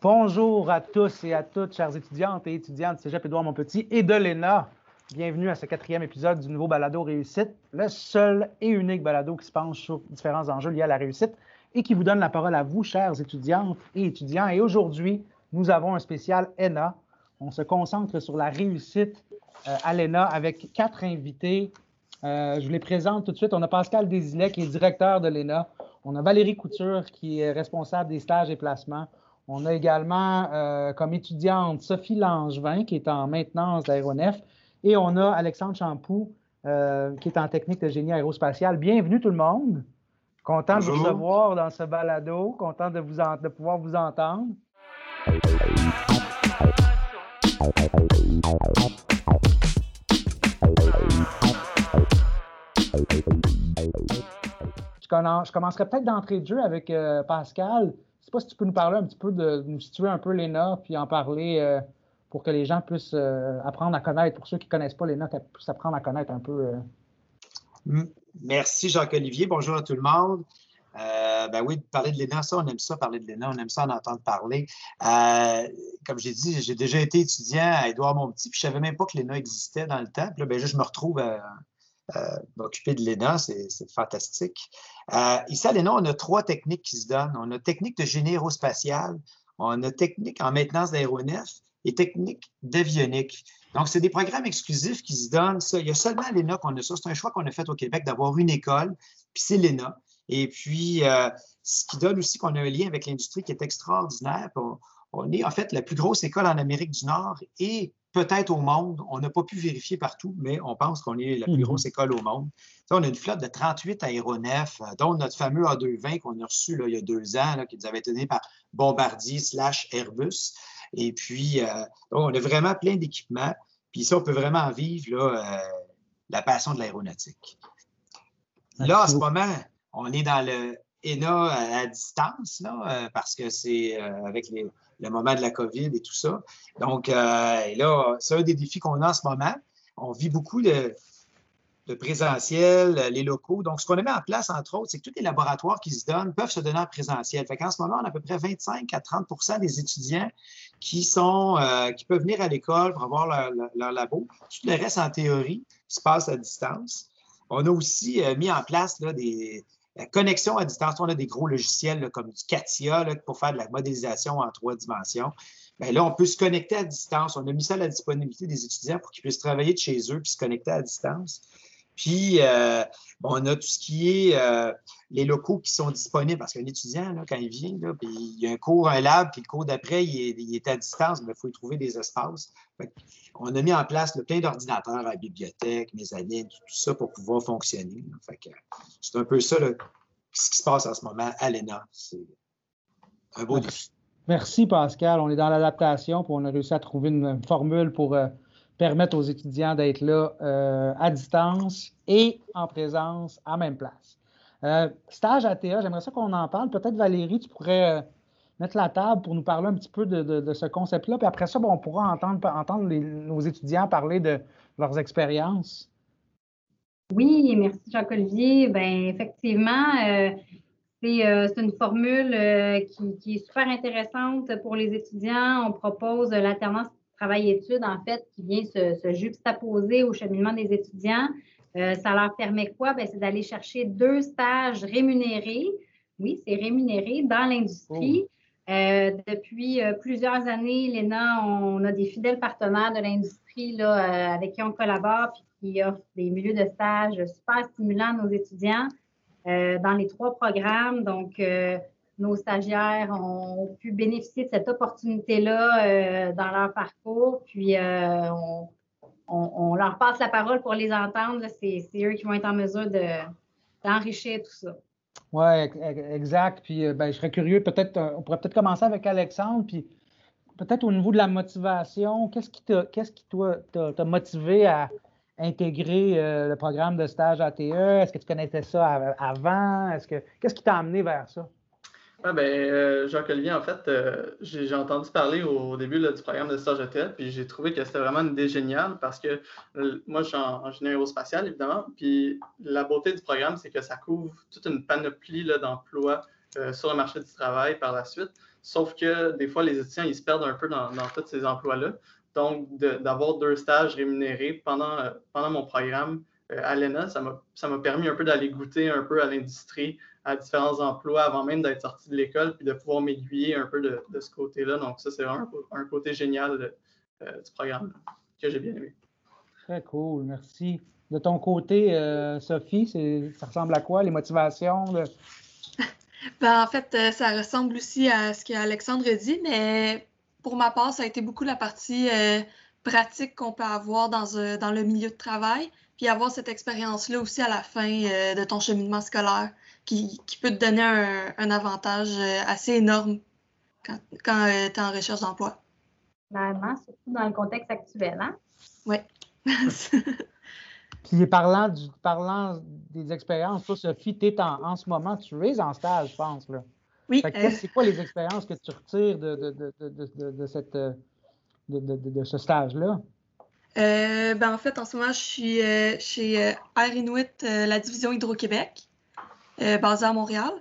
Bonjour à tous et à toutes, chers étudiantes et étudiants de Cégep Édouard Montpetit et de l'ENA. Bienvenue à ce quatrième épisode du nouveau balado réussite, le seul et unique balado qui se penche sur différents enjeux liés à la réussite et qui vous donne la parole à vous, chers étudiantes et étudiants. Et aujourd'hui, nous avons un spécial ENA. On se concentre sur la réussite euh, à l'ENA avec quatre invités. Euh, je vous les présente tout de suite. On a Pascal Désilet, qui est directeur de l'ENA. On a Valérie Couture, qui est responsable des stages et placements. On a également euh, comme étudiante Sophie Langevin, qui est en maintenance d'aéronef. Et on a Alexandre Champoux, qui est en technique de génie aérospatial. Bienvenue tout le monde. Content de vous recevoir dans ce balado. Content de, vous de pouvoir vous entendre. Je commencerai peut-être d'entrée de jeu avec euh, Pascal. Je ne sais pas si tu peux nous parler un petit peu de, nous situer un peu l'ENA, puis en parler euh, pour que les gens puissent euh, apprendre à connaître, pour ceux qui ne connaissent pas l'ENA, puissent apprendre à connaître un peu. Merci Jacques-Olivier. Bonjour à tout le monde. Euh, ben oui, parler de l'ENA, ça, on aime ça, parler de l'ENA, on aime ça en entendre parler. Euh, comme j'ai dit, j'ai déjà été étudiant à Édouard Montpetit, puis je ne savais même pas que l'ENA existait dans le temps. Puis là, ben, je me retrouve à, m'occuper de l'ENA, c'est fantastique. Euh, ici, à l'ENA, on a trois techniques qui se donnent. On a technique de génie aérospatial, on a technique en maintenance d'aéronef et technique d'avionique. Donc, c'est des programmes exclusifs qui se donnent. il y a seulement l'ENA qu'on a ça. C'est un choix qu'on a fait au Québec d'avoir une école, puis c'est l'ENA. Et puis, euh, ce qui donne aussi qu'on a un lien avec l'industrie qui est extraordinaire. On, est en fait la plus grosse école en Amérique du Nord et peut-être au monde. On n'a pas pu vérifier partout, mais on pense qu'on est la plus mhm. grosse école au monde. on a une flotte de 38 aéronefs, euh, dont notre fameux A220 qu'on a reçu il y a deux ans, qui nous avait été donné par Bombardier slash Airbus. Et puis, euh, on a vraiment plein d'équipements. Puis ça, on peut vraiment vivre la passion de l'aéronautique. Là, en ce moment, on est dans le ENA à, distance, là, euh, parce que c'est euh, avec le moment de la COVID et tout ça. Donc, euh, là, c'est un des défis qu'on a en ce moment. On vit beaucoup de, présentiel, les locaux. Donc, ce qu'on a mis en place, entre autres, c'est que tous les laboratoires qui se donnent peuvent se donner en présentiel. Fait qu'en ce moment, on a à peu près 25 à 30% des étudiants qui, sont, qui peuvent venir à l'école pour avoir leur, leur, labo. Tout le reste, en théorie, se passe à distance. On a aussi mis en place là, des, la connexion à distance, on a des gros logiciels comme du CATIA pour faire de la modélisation en trois dimensions. Bien, là, on peut se connecter à distance. On a mis ça à la disponibilité des étudiants pour qu'ils puissent travailler de chez eux puis se connecter à distance. Puis, euh, on a tout ce qui est euh, les locaux qui sont disponibles parce qu'un étudiant, quand il vient, puis il y a un cours, un lab, puis le cours d'après, il, est à distance, mais il faut y trouver des espaces. on a mis en place plein d'ordinateurs à la bibliothèque, mes amis, tout, ça pour pouvoir fonctionner. c'est un peu ça ce qui se passe en ce moment à l'ENA. C'est un beau défi. Merci Pascal. On est dans l'adaptation, puis on a réussi à trouver une formule pour euh, permettre aux étudiants d'être là euh, à distance et en présence à même place. Euh, stage ATA, j'aimerais ça qu'on en parle. Peut-être Valérie, tu pourrais euh, mettre la table pour nous parler un petit peu de, ce concept-là. Puis après ça, on pourra entendre, entendre nos étudiants parler de leurs expériences. Oui, merci Jacques-Olivier. Bien, effectivement, c'est une formule qui, qui, est super intéressante pour les étudiants. On propose l'alternance travail-études, en fait, qui vient se, juxtaposer au cheminement des étudiants. Euh, ça leur permet quoi? Ben, c'est d'aller chercher deux stages rémunérés. Oui, c'est rémunéré dans l'industrie. Oh. Euh, depuis euh, plusieurs années, l'ENA, on a des fidèles partenaires de l'industrie avec qui on collabore et qui offrent des milieux de stage super stimulants à nos étudiants dans les trois programmes. Donc, nos stagiaires ont pu bénéficier de cette opportunité-là euh, dans leur parcours. Puis, euh, on, leur passe la parole pour les entendre. C'est eux qui vont être en mesure d'enrichir tout ça. Oui, exact. Puis, euh, ben, je serais curieux, peut-être, on pourrait peut-être commencer avec Alexandre. Puis, peut-être au niveau de la motivation, qu'est-ce qui t'a motivé à intégrer le programme de stage ATE? Est-ce que tu connaissais ça avant? Est-ce que qu'est-ce qui t'a amené vers ça? Ah ben, euh, Jacques-Olivier, en fait, euh, j'ai entendu parler au, début du programme de stage ETL, puis j'ai trouvé que c'était vraiment une idée géniale parce que euh, moi, je suis en ingénieur aérospatial, évidemment, puis la beauté du programme, c'est que ça couvre toute une panoplie d'emplois sur le marché du travail par la suite, sauf que des fois, les étudiants, ils se perdent un peu dans, tous ces emplois-là. Donc, d'avoir deux stages rémunérés pendant, pendant mon programme à l'ENA, ça m'a permis un peu d'aller goûter un peu à l'industrie, à différents emplois avant même d'être sorti de l'école, puis de pouvoir m'aiguiller un peu de, ce côté-là. Donc, ça, c'est vraiment un, côté génial euh, du programme que j'ai bien aimé. Très cool, merci. De ton côté, euh, Sophie, ça ressemble à quoi, les motivations? Ben, en fait, euh, ça ressemble aussi à ce qu'Alexandre dit, mais pour ma part, ça a été beaucoup la partie pratique qu'on peut avoir dans, dans le milieu de travail, puis avoir cette expérience-là aussi à la fin de ton cheminement scolaire qui, peut te donner un, avantage euh, assez énorme quand, quand euh, tu es en recherche d'emploi. Clairement, surtout dans le contexte actuel. Hein? Oui. Puis parlant, du, parlant des expériences, toi, Sophie, tu es en, ce moment, tu es en stage, je pense. Là. Oui. Euh, c'est quoi les expériences que tu retires de, de, de, de cette, de, ce stage-là? ben, en fait, en ce moment, je suis chez Air Inuit, la division Hydro-Québec. Euh, basé à Montréal.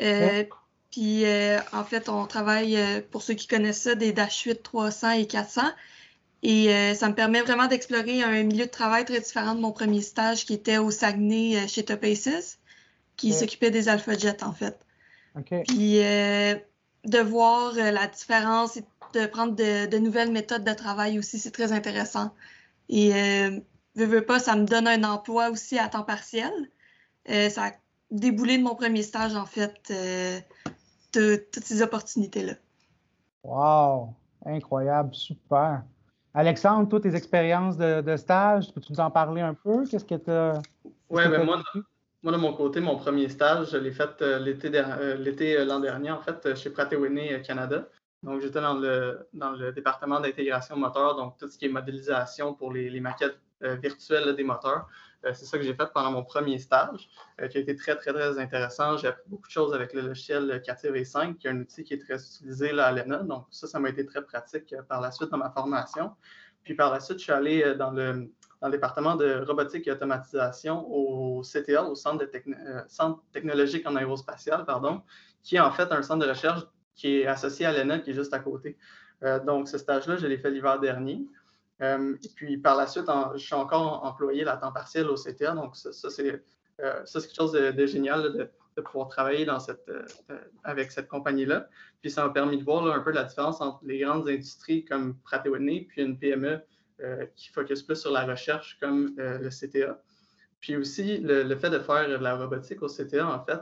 Euh, puis, euh, en fait, on travaille, pour ceux qui connaissent ça, des Dash 8 300 et 400. Et ça me permet vraiment d'explorer un milieu de travail très différent de mon premier stage qui était au Saguenay chez Top Aces, qui s'occupait des Alpha Jets, en fait. Puis, de voir la différence et de prendre de, nouvelles méthodes de travail aussi, c'est très intéressant. Et, veux, veux pas, ça me donne un emploi aussi à temps partiel. ça déboulé de mon premier stage, en fait, euh, de, toutes ces opportunités-là. Wow! Incroyable, super. Alexandre, toutes tes expériences de, stage, peux-tu nous en parler un peu? Qu'est-ce que tu as. Oui, ben moi, moi, de mon côté, mon premier stage, je l'ai fait euh, euh, l'été l'an dernier, en fait, chez Pratt Whitney Canada. Donc, j'étais dans le, dans le département d'intégration moteur, donc tout ce qui est modélisation pour les, les maquettes virtuelles des moteurs. Euh, c'est ça que j'ai fait pendant mon premier stage, euh, qui a été très, très, très intéressant. J'ai appris beaucoup de choses avec le logiciel CATIA V5, qui est un outil qui est très utilisé à l'ENA. Donc, ça, ça m'a été très pratique euh, par la suite dans ma formation. Puis par la suite, je suis allé dans le, département de robotique et automatisation au CTA, au Centre, technologique en aérospatial, pardon, qui est en fait un centre de recherche qui est associé à l'ENA, qui est juste à côté. donc, ce stage-là, je l'ai fait l'hiver dernier. Euh, puis par la suite, je suis encore employé à temps partiel au CTA, donc ça, c'est euh, quelque chose de, génial de, pouvoir travailler euh, avec cette compagnie-là. Puis ça m'a permis de voir un peu la différence entre les grandes industries comme Pratt Whitney puis une PME qui focus plus sur la recherche comme le CTA. Puis aussi, le, fait de faire de la robotique au CTA, en fait,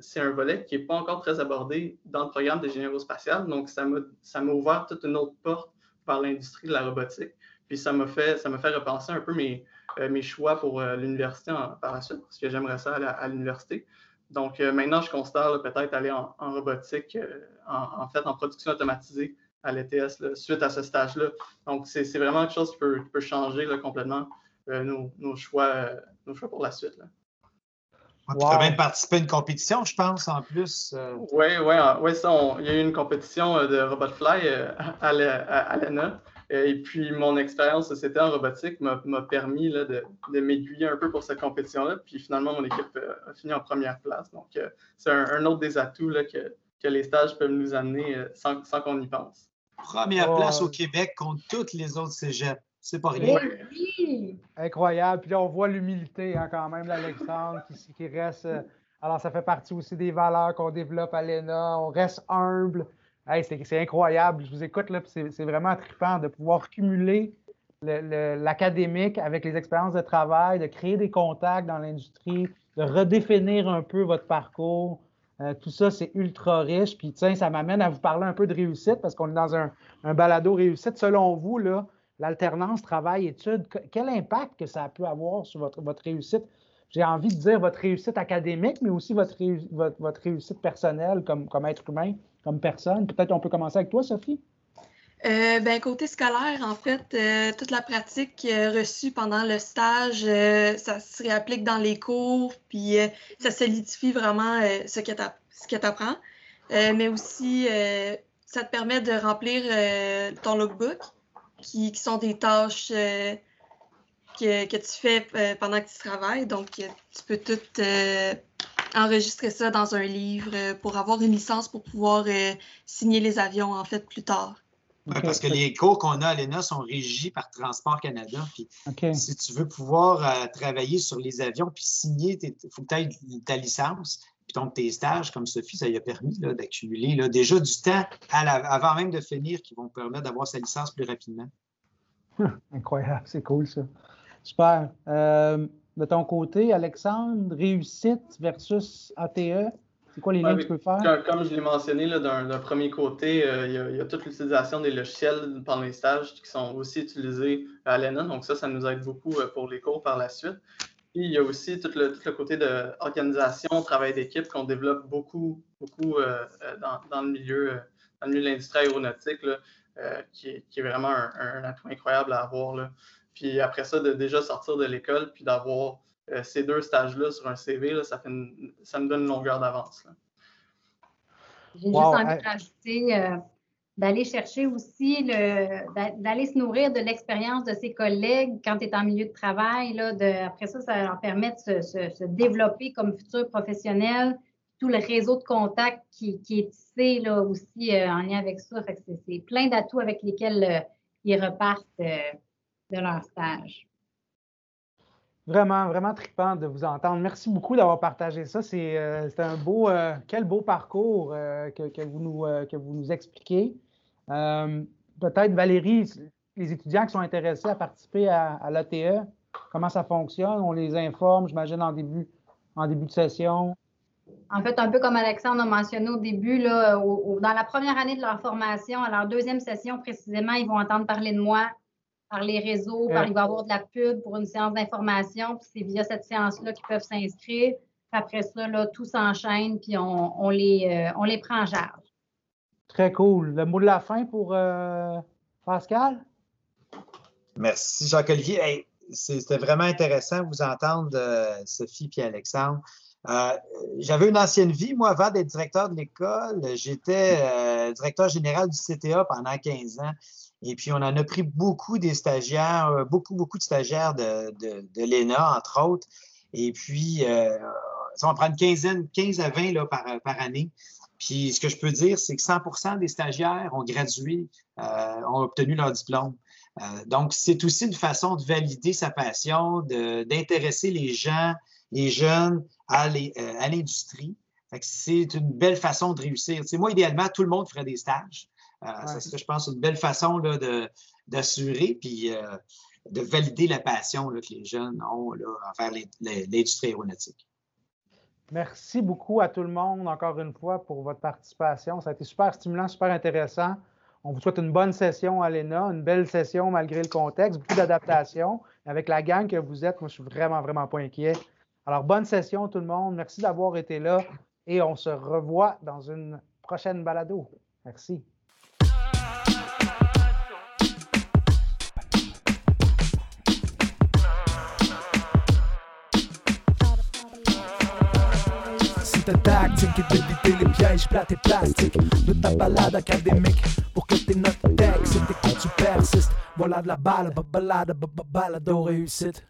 c'est un volet qui n'est pas encore très abordé dans le programme d'ingénierie spatiale. Donc, ça m'a ouvert toute une autre porte par l'industrie de la robotique. Puis ça m'a fait, fait repenser un peu mes, euh, choix pour euh, l'université par la suite, parce que j'aimerais ça à, l'université. Donc euh, maintenant, je considère peut-être aller en, robotique, en, fait, en production automatisée à l'ETS suite à ce stage-là. Donc c'est vraiment quelque chose qui peut, changer complètement nos, choix, nos choix pour la suite. Tu as même participé à une compétition, je pense, en plus. Oui, oui, ouais, il y a eu une compétition de Robotfly à l'ENA. Et puis, mon expérience c'était en robotique m'a permis là, de, de m'aiguiller un peu pour cette compétition-là. Puis, finalement, mon équipe euh, a fini en première place. Donc, euh, c'est un, autre des atouts là, que, que, les stages peuvent nous amener euh, sans, sans qu'on y pense. Première place au Québec contre toutes les autres cégeps. C'est pas rien. Oui. Incroyable. Puis là, on voit l'humilité hein, quand même, l'Alexandre, qui, qui, reste. alors, ça fait partie aussi des valeurs qu'on développe à l'ENA. On reste humble c'est incroyable. Je vous écoute, là, c'est vraiment trippant de pouvoir cumuler l'académique avec les expériences de travail, de créer des contacts dans l'industrie, de redéfinir un peu votre parcours. Euh, tout ça, c'est ultra riche. Puis, tiens, ça m'amène à vous parler un peu de réussite parce qu'on est dans un, balado réussite. Selon vous, l'alternance travail-études, quel impact que ça peut avoir sur votre, votre réussite? J'ai envie de dire votre réussite académique, mais aussi votre, votre, réussite personnelle comme, comme être humain comme personne? Peut-être on peut commencer avec toi, Sophie? Euh, ben, côté scolaire, en fait, euh, toute la pratique euh, reçue pendant le stage, ça se réapplique dans les cours, puis ça solidifie vraiment ce que tu apprends. mais aussi, ça te permet de remplir ton logbook, qui, qui, sont des tâches que, que, tu fais pendant que tu travailles. Donc, tu peux tout enregistrer ça dans un livre pour avoir une licence pour pouvoir signer les avions, en fait, plus tard. parce que les cours qu'on a à l'ENA sont régis par Transport Canada. Puis Si tu veux pouvoir euh, travailler sur les avions puis signer, il faut que tu aies ta licence. Puis donc, tes stages, comme Sophie, ça lui a permis d'accumuler déjà du temps avant même de finir qui vont permettre d'avoir sa licence plus rapidement. incroyable, c'est cool ça. Super. Euh, de ton côté, Alexandre, réussite versus ATE, c'est quoi les liens que tu peux faire? Comme je l'ai mentionné, d'un premier côté, euh, il, y a, toute l'utilisation des logiciels pendant les stages qui sont aussi utilisés à l'ENA. Donc ça, ça nous aide beaucoup euh, pour les cours par la suite. Puis il y a aussi tout le, côté d'organisation, travail d'équipe qu'on développe beaucoup, beaucoup euh, dans, le milieu, dans le milieu de l'industrie aéronautique, qui, est, vraiment un, atout incroyable à avoir. Puis après ça, de déjà sortir de l'école, puis d'avoir euh, ces deux stages-là sur un CV, ça, fait ça me donne une longueur d'avance. J'ai juste envie de rajouter euh, d'aller chercher aussi, d'aller se nourrir de l'expérience de ses collègues quand tu es en milieu de travail. Là, après ça, ça leur permet de se, développer comme futur professionnel. Tout le réseau de contacts qui, est tissé là, aussi euh, en lien avec ça. c'est plein d'atouts avec lesquels ils repartent de leur stage. Vraiment, vraiment trippant de vous entendre. Merci beaucoup d'avoir partagé ça. C'est euh, un beau, euh, quel beau parcours euh, que, vous que vous nous expliquez. Peut-être, Valérie, les étudiants qui sont intéressés à participer à, à l'ATE, comment ça fonctionne? On les informe, j'imagine, en début, en début de session. En fait, un peu comme Alexandre a mentionné au début, là, dans la première année de leur formation, à leur deuxième session précisément, ils vont entendre parler de moi par les réseaux, par, il va y avoir de la pub pour une séance d'information, puis c'est via cette séance-là qu'ils peuvent s'inscrire. Après ça, là, tout s'enchaîne, puis on, les, euh, on les prend en charge. Très cool. Le mot de la fin pour euh, Pascal? Merci, Jacques-Olivier. C'était vraiment intéressant de vous entendre, euh, Sophie et Alexandre. J'avais une ancienne vie, moi, avant d'être directeur de l'école. J'étais directeur général du CTA pendant 15 ans. Et puis, on en a pris beaucoup des stagiaires, euh, beaucoup, beaucoup de stagiaires de, l'ENA, entre autres. Et puis, euh, ça va prendre une quinzaine, 15 à 20 là, par année. Puis, ce que je peux dire, c'est que 100% des stagiaires ont gradué, euh, ont obtenu leur diplôme. donc, c'est aussi une façon de valider sa passion, d'intéresser les gens, les jeunes à l'industrie. c'est une belle façon de réussir. Moi, idéalement, tout le monde ferait des stages. Euh, ça serait, je pense, une belle façon d'assurer puis euh, de valider la passion que les jeunes ont envers l'industrie aéronautique. Merci beaucoup à tout le monde, encore une fois, pour votre participation. Ça a été super stimulant, super intéressant. On vous souhaite une bonne session à l'ENA, une belle session malgré le contexte, beaucoup d'adaptation. Avec la gang que vous êtes, moi, je suis vraiment, vraiment pas inquiet. Alors, bonne session tout le monde. Merci d'avoir été là et on se revoit dans une prochaine balado. Merci. Ta tactique et d'éviter les pièges plates et plastiques de ta balade académique pour que tes notes textes et tes cours tu persistes. Voilà de la balle, balade, balado réussite.